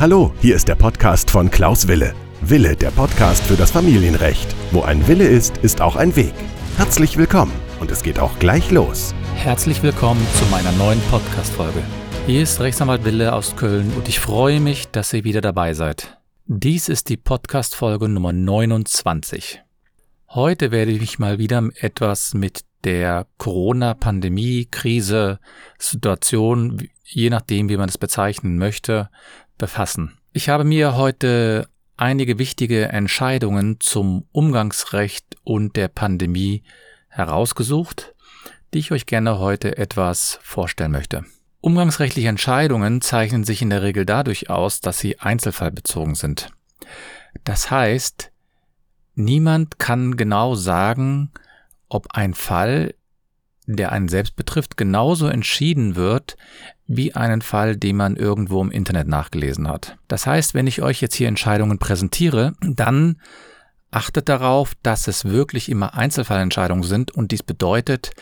Hallo, hier ist der Podcast von Klaus Wille. Wille, der Podcast für das Familienrecht. Wo ein Wille ist, ist auch ein Weg. Herzlich willkommen und es geht auch gleich los. Herzlich willkommen zu meiner neuen Podcast-Folge. Hier ist Rechtsanwalt Wille aus Köln und ich freue mich, dass ihr wieder dabei seid. Dies ist die Podcast-Folge Nummer 29. Heute werde ich mich mal wieder etwas mit der Corona-Pandemie, Krise, Situation, je nachdem, wie man es bezeichnen möchte, befassen. Ich habe mir heute einige wichtige Entscheidungen zum Umgangsrecht und der Pandemie herausgesucht, die ich euch gerne heute etwas vorstellen möchte. Umgangsrechtliche Entscheidungen zeichnen sich in der Regel dadurch aus, dass sie einzelfallbezogen sind. Das heißt, niemand kann genau sagen, ob ein Fall, der einen selbst betrifft, genauso entschieden wird wie einen Fall, den man irgendwo im Internet nachgelesen hat. Das heißt, wenn ich euch jetzt hier Entscheidungen präsentiere, dann achtet darauf, dass es wirklich immer Einzelfallentscheidungen sind und dies bedeutet,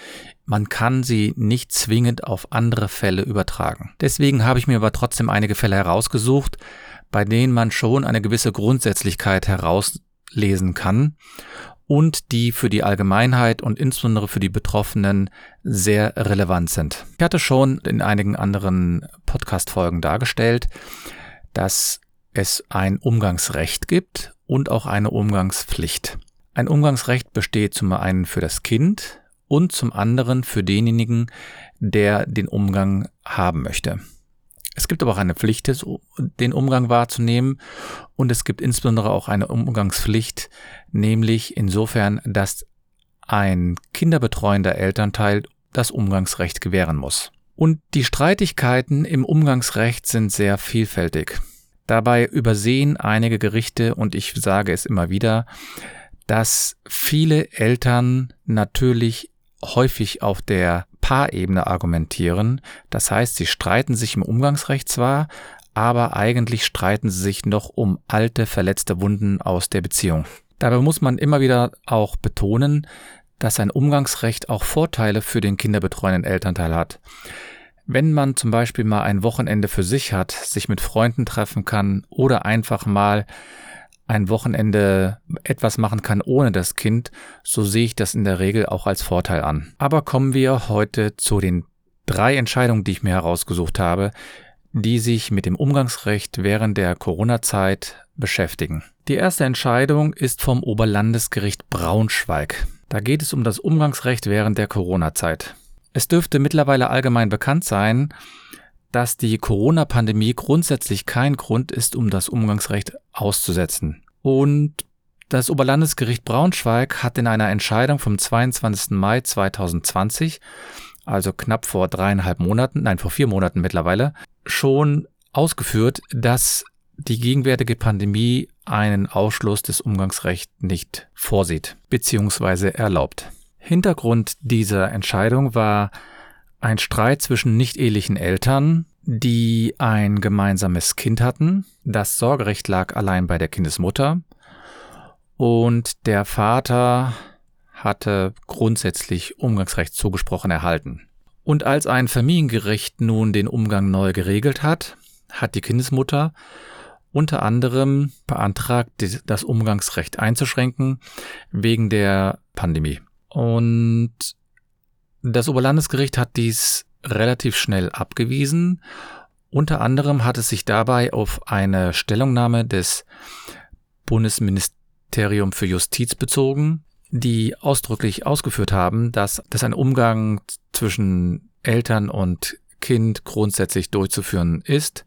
man kann sie nicht zwingend auf andere Fälle übertragen. Deswegen habe ich mir aber trotzdem einige Fälle herausgesucht, bei denen man schon eine gewisse Grundsätzlichkeit herauslesen kann und die für die Allgemeinheit und insbesondere für die Betroffenen sehr relevant sind. Ich hatte schon in einigen anderen Podcast-Folgen dargestellt, dass es ein Umgangsrecht gibt und auch eine Umgangspflicht. Ein Umgangsrecht besteht zum einen für das Kind und zum anderen für denjenigen, der den Umgang haben möchte. Es gibt aber auch eine Pflicht, den Umgang wahrzunehmen und es gibt insbesondere auch eine Umgangspflicht, nämlich insofern, dass ein kinderbetreuender Elternteil das Umgangsrecht gewähren muss. Und die Streitigkeiten im Umgangsrecht sind sehr vielfältig. Dabei übersehen einige Gerichte, und ich sage es immer wieder, dass viele Eltern natürlich häufig auf der Paarebene argumentieren. Das heißt, sie streiten sich im Umgangsrecht zwar, aber eigentlich streiten sie sich noch um alte, verletzte Wunden aus der Beziehung. Dabei muss man immer wieder auch betonen, dass ein Umgangsrecht auch Vorteile für den kinderbetreuenden Elternteil hat. Wenn man zum Beispiel mal ein Wochenende für sich hat, sich mit Freunden treffen kann oder einfach mal ein Wochenende etwas machen kann ohne das Kind, so sehe ich das in der Regel auch als Vorteil an. Aber kommen wir heute zu den drei Entscheidungen, die ich mir herausgesucht habe, die sich mit dem Umgangsrecht während der Corona-Zeit beschäftigen. Die erste Entscheidung ist vom Oberlandesgericht Braunschweig. Da geht es um das Umgangsrecht während der Corona-Zeit. Es dürfte mittlerweile allgemein bekannt sein, dass die Corona-Pandemie grundsätzlich kein Grund ist, um das Umgangsrecht auszusetzen. Und das Oberlandesgericht Braunschweig hat in einer Entscheidung vom 22. Mai 2020, also knapp vor dreieinhalb Monaten, nein, vor vier Monaten mittlerweile, schon ausgeführt, dass die gegenwärtige Pandemie einen Ausschluss des Umgangsrechts nicht vorsieht bzw. erlaubt. Hintergrund dieser Entscheidung war ein Streit zwischen nicht-ehelichen Eltern, die ein gemeinsames Kind hatten. Das Sorgerecht lag allein bei der Kindesmutter und der Vater hatte grundsätzlich Umgangsrecht zugesprochen erhalten. Und als ein Familiengericht nun den Umgang neu geregelt hat, hat die Kindesmutter unter anderem beantragt, das Umgangsrecht einzuschränken wegen der Pandemie. Und das Oberlandesgericht hat dies relativ schnell abgewiesen. Unter anderem hat es sich dabei auf eine Stellungnahme des Bundesministerium für Justiz bezogen, die ausdrücklich ausgeführt haben, dass, dass ein Umgang zwischen Eltern und Kind grundsätzlich durchzuführen ist.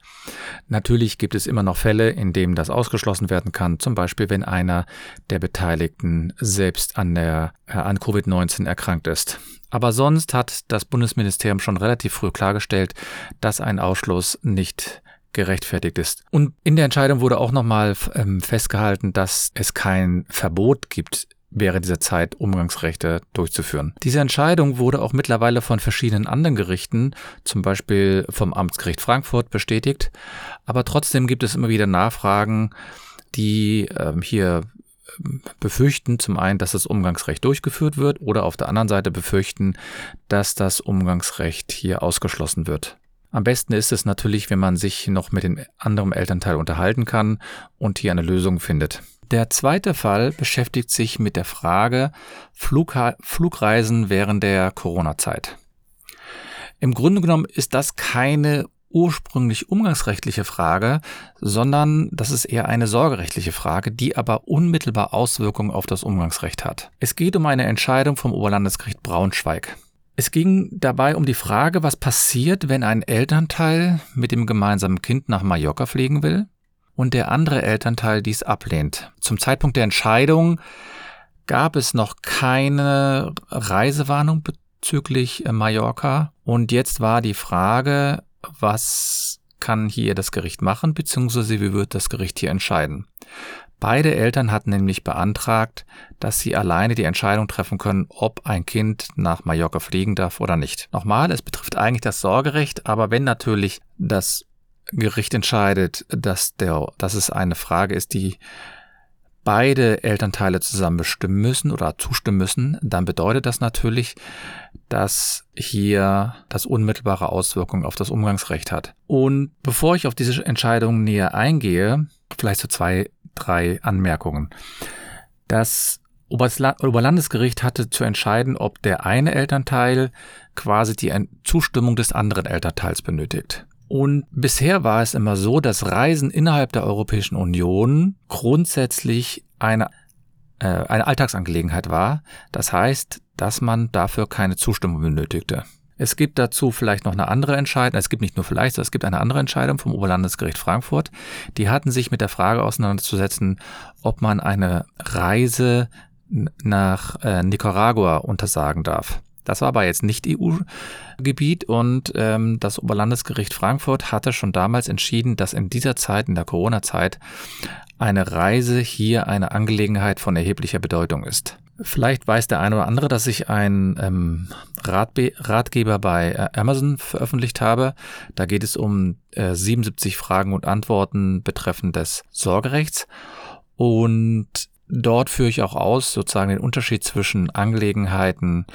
Natürlich gibt es immer noch Fälle, in denen das ausgeschlossen werden kann, zum Beispiel wenn einer der Beteiligten selbst an, der, äh, an Covid-19 erkrankt ist. Aber sonst hat das Bundesministerium schon relativ früh klargestellt, dass ein Ausschluss nicht gerechtfertigt ist. Und in der Entscheidung wurde auch nochmal ähm, festgehalten, dass es kein Verbot gibt, während dieser Zeit Umgangsrechte durchzuführen. Diese Entscheidung wurde auch mittlerweile von verschiedenen anderen Gerichten, zum Beispiel vom Amtsgericht Frankfurt, bestätigt. Aber trotzdem gibt es immer wieder Nachfragen, die ähm, hier ähm, befürchten zum einen, dass das Umgangsrecht durchgeführt wird oder auf der anderen Seite befürchten, dass das Umgangsrecht hier ausgeschlossen wird. Am besten ist es natürlich, wenn man sich noch mit dem anderen Elternteil unterhalten kann und hier eine Lösung findet. Der zweite Fall beschäftigt sich mit der Frage Flugha Flugreisen während der Corona-Zeit. Im Grunde genommen ist das keine ursprünglich umgangsrechtliche Frage, sondern das ist eher eine sorgerechtliche Frage, die aber unmittelbar Auswirkungen auf das Umgangsrecht hat. Es geht um eine Entscheidung vom Oberlandesgericht Braunschweig. Es ging dabei um die Frage, was passiert, wenn ein Elternteil mit dem gemeinsamen Kind nach Mallorca fliegen will und der andere Elternteil dies ablehnt. Zum Zeitpunkt der Entscheidung gab es noch keine Reisewarnung bezüglich äh, Mallorca und jetzt war die Frage, was kann hier das Gericht machen, beziehungsweise wie wird das Gericht hier entscheiden. Beide Eltern hatten nämlich beantragt, dass sie alleine die Entscheidung treffen können, ob ein Kind nach Mallorca fliegen darf oder nicht. Nochmal, es betrifft eigentlich das Sorgerecht, aber wenn natürlich das Gericht entscheidet, dass, der, dass es eine Frage ist, die beide Elternteile zusammen bestimmen müssen oder zustimmen müssen, dann bedeutet das natürlich, dass hier das unmittelbare Auswirkungen auf das Umgangsrecht hat. Und bevor ich auf diese Entscheidung näher eingehe, vielleicht so zwei, drei Anmerkungen. Das Oberlandesgericht hatte zu entscheiden, ob der eine Elternteil quasi die Zustimmung des anderen Elternteils benötigt. Und bisher war es immer so, dass Reisen innerhalb der Europäischen Union grundsätzlich eine, äh, eine Alltagsangelegenheit war. Das heißt, dass man dafür keine Zustimmung benötigte. Es gibt dazu vielleicht noch eine andere Entscheidung, es gibt nicht nur vielleicht, es gibt eine andere Entscheidung vom Oberlandesgericht Frankfurt. Die hatten sich mit der Frage auseinanderzusetzen, ob man eine Reise nach äh, Nicaragua untersagen darf. Das war aber jetzt nicht EU-Gebiet und ähm, das Oberlandesgericht Frankfurt hatte schon damals entschieden, dass in dieser Zeit, in der Corona-Zeit, eine Reise hier eine Angelegenheit von erheblicher Bedeutung ist. Vielleicht weiß der eine oder andere, dass ich einen ähm, Ratgeber bei äh, Amazon veröffentlicht habe. Da geht es um äh, 77 Fragen und Antworten betreffend des Sorgerechts. Und dort führe ich auch aus, sozusagen den Unterschied zwischen Angelegenheiten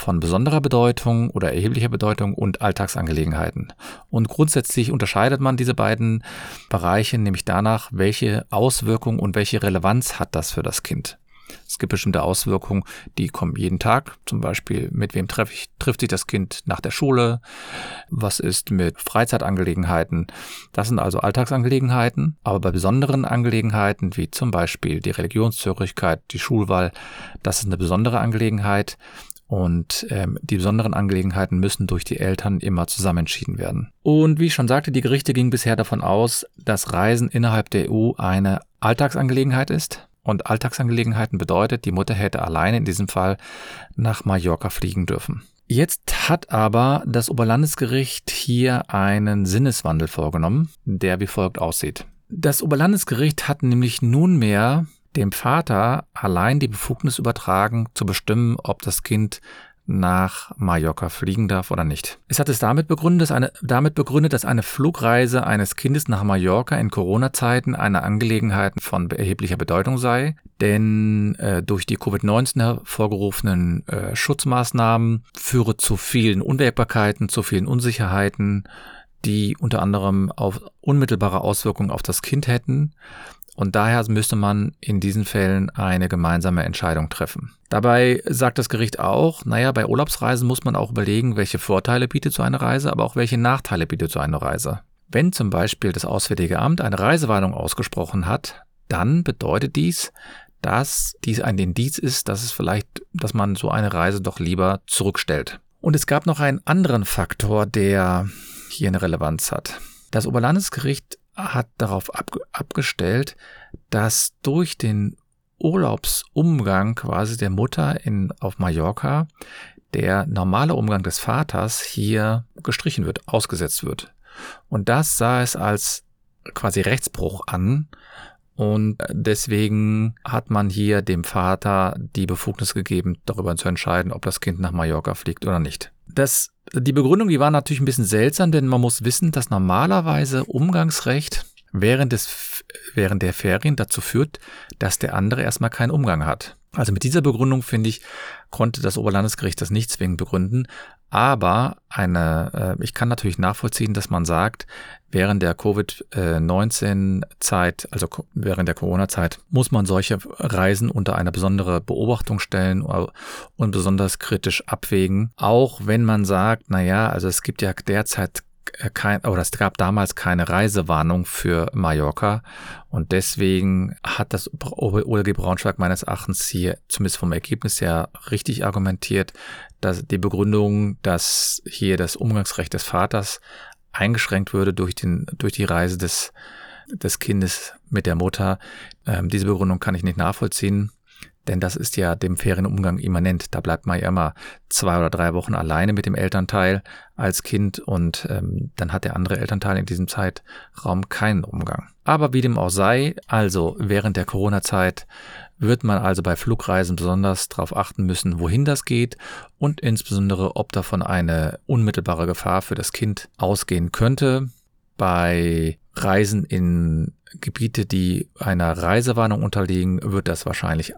von besonderer Bedeutung oder erheblicher Bedeutung und Alltagsangelegenheiten. Und grundsätzlich unterscheidet man diese beiden Bereiche nämlich danach, welche Auswirkung und welche Relevanz hat das für das Kind. Es gibt bestimmte Auswirkungen, die kommen jeden Tag. Zum Beispiel, mit wem treff ich, trifft sich das Kind nach der Schule? Was ist mit Freizeitangelegenheiten? Das sind also Alltagsangelegenheiten. Aber bei besonderen Angelegenheiten, wie zum Beispiel die Religionszugehörigkeit, die Schulwahl, das ist eine besondere Angelegenheit. Und ähm, die besonderen Angelegenheiten müssen durch die Eltern immer zusammen entschieden werden. Und wie ich schon sagte, die Gerichte gingen bisher davon aus, dass Reisen innerhalb der EU eine Alltagsangelegenheit ist. Und Alltagsangelegenheiten bedeutet, die Mutter hätte alleine in diesem Fall nach Mallorca fliegen dürfen. Jetzt hat aber das Oberlandesgericht hier einen Sinneswandel vorgenommen, der wie folgt aussieht. Das Oberlandesgericht hat nämlich nunmehr dem Vater allein die Befugnis übertragen, zu bestimmen, ob das Kind nach Mallorca fliegen darf oder nicht. Es hat es damit begründet, dass eine, damit begründet, dass eine Flugreise eines Kindes nach Mallorca in Corona-Zeiten eine Angelegenheit von erheblicher Bedeutung sei, denn äh, durch die Covid-19 hervorgerufenen äh, Schutzmaßnahmen führe zu vielen Unwägbarkeiten, zu vielen Unsicherheiten, die unter anderem auf unmittelbare Auswirkungen auf das Kind hätten und daher müsste man in diesen Fällen eine gemeinsame Entscheidung treffen. Dabei sagt das Gericht auch, naja, bei Urlaubsreisen muss man auch überlegen, welche Vorteile bietet so eine Reise, aber auch welche Nachteile bietet so eine Reise. Wenn zum Beispiel das Auswärtige Amt eine Reisewarnung ausgesprochen hat, dann bedeutet dies, dass dies ein Indiz ist, dass es vielleicht, dass man so eine Reise doch lieber zurückstellt. Und es gab noch einen anderen Faktor, der hier eine Relevanz hat. Das Oberlandesgericht hat darauf ab, abgestellt, dass durch den Urlaubsumgang quasi der Mutter in, auf Mallorca der normale Umgang des Vaters hier gestrichen wird, ausgesetzt wird. Und das sah es als quasi Rechtsbruch an. Und deswegen hat man hier dem Vater die Befugnis gegeben, darüber zu entscheiden, ob das Kind nach Mallorca fliegt oder nicht. Das die Begründung, die war natürlich ein bisschen seltsam, denn man muss wissen, dass normalerweise Umgangsrecht während, des, während der Ferien dazu führt, dass der andere erstmal keinen Umgang hat. Also mit dieser Begründung, finde ich, konnte das Oberlandesgericht das nicht zwingend begründen. Aber eine, äh, ich kann natürlich nachvollziehen, dass man sagt, während der Covid-19-Zeit, also während der Corona-Zeit, muss man solche Reisen unter eine besondere Beobachtung stellen und besonders kritisch abwägen. Auch wenn man sagt, na ja, also es gibt ja derzeit äh, kein, oder es gab damals keine Reisewarnung für Mallorca und deswegen hat das OLG Braunschweig meines Erachtens hier zumindest vom Ergebnis her richtig argumentiert, dass die Begründung, dass hier das Umgangsrecht des Vaters eingeschränkt würde durch den durch die Reise des des Kindes mit der Mutter. Ähm, diese Begründung kann ich nicht nachvollziehen. Denn das ist ja dem fairen Umgang immanent. Da bleibt man ja immer zwei oder drei Wochen alleine mit dem Elternteil als Kind und ähm, dann hat der andere Elternteil in diesem Zeitraum keinen Umgang. Aber wie dem auch sei, also während der Corona-Zeit wird man also bei Flugreisen besonders darauf achten müssen, wohin das geht und insbesondere, ob davon eine unmittelbare Gefahr für das Kind ausgehen könnte. Bei Reisen in Gebiete, die einer Reisewarnung unterliegen, wird das wahrscheinlich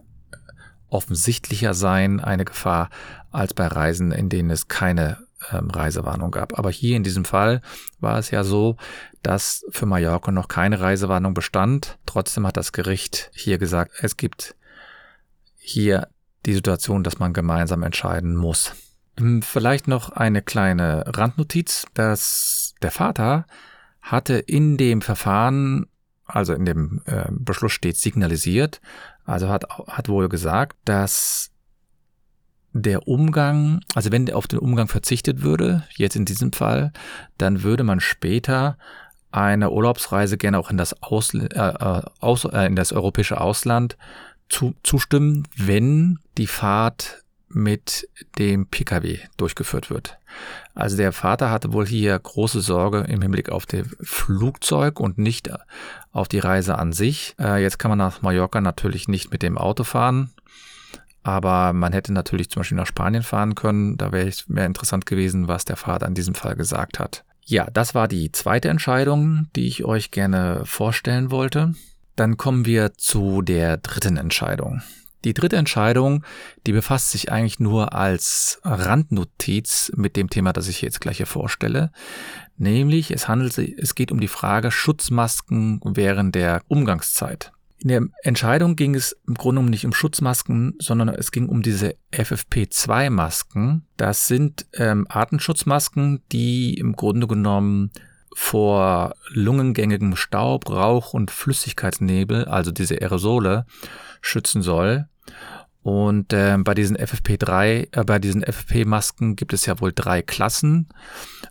offensichtlicher sein, eine Gefahr, als bei Reisen, in denen es keine ähm, Reisewarnung gab. Aber hier in diesem Fall war es ja so, dass für Mallorca noch keine Reisewarnung bestand. Trotzdem hat das Gericht hier gesagt, es gibt hier die Situation, dass man gemeinsam entscheiden muss. Hm, vielleicht noch eine kleine Randnotiz, dass der Vater hatte in dem Verfahren, also in dem äh, Beschluss steht signalisiert, also hat, hat wohl gesagt, dass der Umgang, also wenn auf den Umgang verzichtet würde, jetzt in diesem Fall, dann würde man später eine Urlaubsreise gerne auch in das, Ausl äh, äh, aus, äh, in das europäische Ausland zu, zustimmen, wenn die Fahrt mit dem Pkw durchgeführt wird. Also der Vater hatte wohl hier große Sorge im Hinblick auf das Flugzeug und nicht auf die Reise an sich. Äh, jetzt kann man nach Mallorca natürlich nicht mit dem Auto fahren, aber man hätte natürlich zum Beispiel nach Spanien fahren können. Da wäre es mehr interessant gewesen, was der Vater in diesem Fall gesagt hat. Ja, das war die zweite Entscheidung, die ich euch gerne vorstellen wollte. Dann kommen wir zu der dritten Entscheidung. Die dritte Entscheidung, die befasst sich eigentlich nur als Randnotiz mit dem Thema, das ich jetzt gleich hier vorstelle. Nämlich, es handelt sich, es geht um die Frage Schutzmasken während der Umgangszeit. In der Entscheidung ging es im Grunde genommen nicht um Schutzmasken, sondern es ging um diese FFP2-Masken. Das sind ähm, Artenschutzmasken, die im Grunde genommen vor lungengängigem Staub, Rauch und Flüssigkeitsnebel, also diese Aerosole, schützen soll. Und äh, bei diesen FFP3, äh, bei diesen FFP-Masken gibt es ja wohl drei Klassen.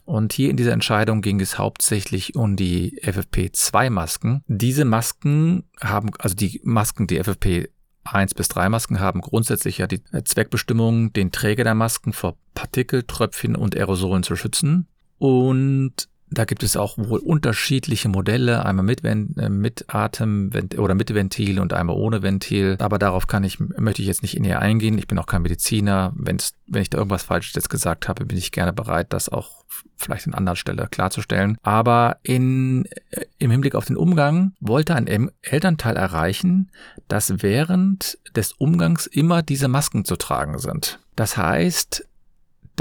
Und hier in dieser Entscheidung ging es hauptsächlich um die FFP2-Masken. Diese Masken haben, also die Masken, die FFP 1 bis 3 Masken haben grundsätzlich ja die Zweckbestimmung, den Träger der Masken vor Partikel, Tröpfchen und Aerosolen zu schützen. Und da gibt es auch wohl unterschiedliche Modelle, einmal mit, äh, mit Atem oder mit Ventil und einmal ohne Ventil. Aber darauf kann ich, möchte ich jetzt nicht näher eingehen. Ich bin auch kein Mediziner. Wenn's, wenn ich da irgendwas Falsches jetzt gesagt habe, bin ich gerne bereit, das auch vielleicht an anderer Stelle klarzustellen. Aber in, äh, im Hinblick auf den Umgang wollte ein Elternteil erreichen, dass während des Umgangs immer diese Masken zu tragen sind. Das heißt,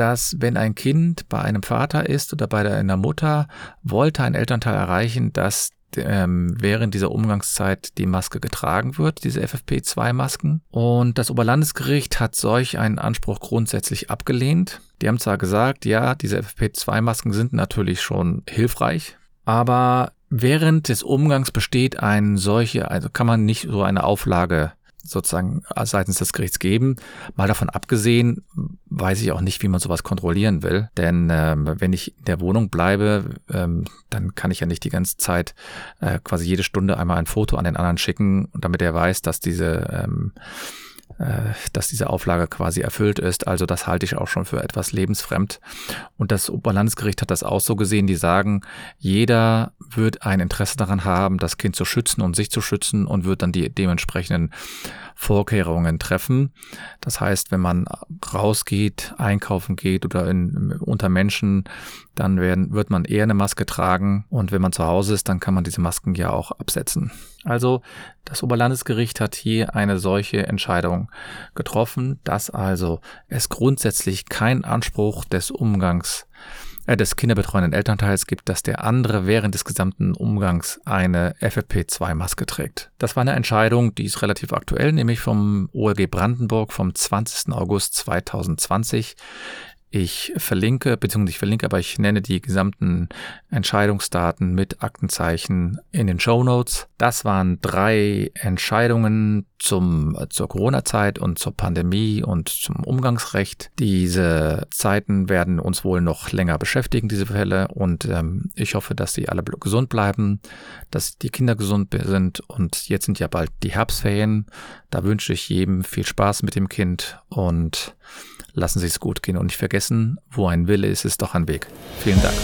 dass wenn ein Kind bei einem Vater ist oder bei einer Mutter, wollte ein Elternteil erreichen, dass ähm, während dieser Umgangszeit die Maske getragen wird, diese FFP2-Masken. Und das Oberlandesgericht hat solch einen Anspruch grundsätzlich abgelehnt. Die haben zwar gesagt, ja, diese FFP2-Masken sind natürlich schon hilfreich, aber während des Umgangs besteht ein solche, also kann man nicht so eine Auflage sozusagen seitens des Gerichts geben. Mal davon abgesehen, weiß ich auch nicht, wie man sowas kontrollieren will. Denn ähm, wenn ich in der Wohnung bleibe, ähm, dann kann ich ja nicht die ganze Zeit äh, quasi jede Stunde einmal ein Foto an den anderen schicken, damit er weiß, dass diese ähm, äh, dass diese Auflage quasi erfüllt ist. Also das halte ich auch schon für etwas lebensfremd. Und das Oberlandesgericht hat das auch so gesehen. Die sagen, jeder wird ein Interesse daran haben, das Kind zu schützen und sich zu schützen und wird dann die dementsprechenden Vorkehrungen treffen. Das heißt, wenn man rausgeht, einkaufen geht oder in, unter Menschen, dann werden, wird man eher eine Maske tragen. Und wenn man zu Hause ist, dann kann man diese Masken ja auch absetzen. Also das Oberlandesgericht hat hier eine solche Entscheidung getroffen, dass also es grundsätzlich keinen Anspruch des Umgangs äh, des kinderbetreuenden Elternteils gibt, dass der andere während des gesamten Umgangs eine FFP2-Maske trägt. Das war eine Entscheidung, die ist relativ aktuell, nämlich vom OLG Brandenburg vom 20. August 2020. Ich verlinke, beziehungsweise ich verlinke, aber ich nenne die gesamten Entscheidungsdaten mit Aktenzeichen in den Show Notes. Das waren drei Entscheidungen zum, zur Corona-Zeit und zur Pandemie und zum Umgangsrecht. Diese Zeiten werden uns wohl noch länger beschäftigen, diese Fälle. Und ähm, ich hoffe, dass sie alle gesund bleiben, dass die Kinder gesund sind. Und jetzt sind ja bald die Herbstferien. Da wünsche ich jedem viel Spaß mit dem Kind und lassen Sie es gut gehen und nicht vergessen, wo ein Wille ist, ist doch ein Weg. Vielen Dank.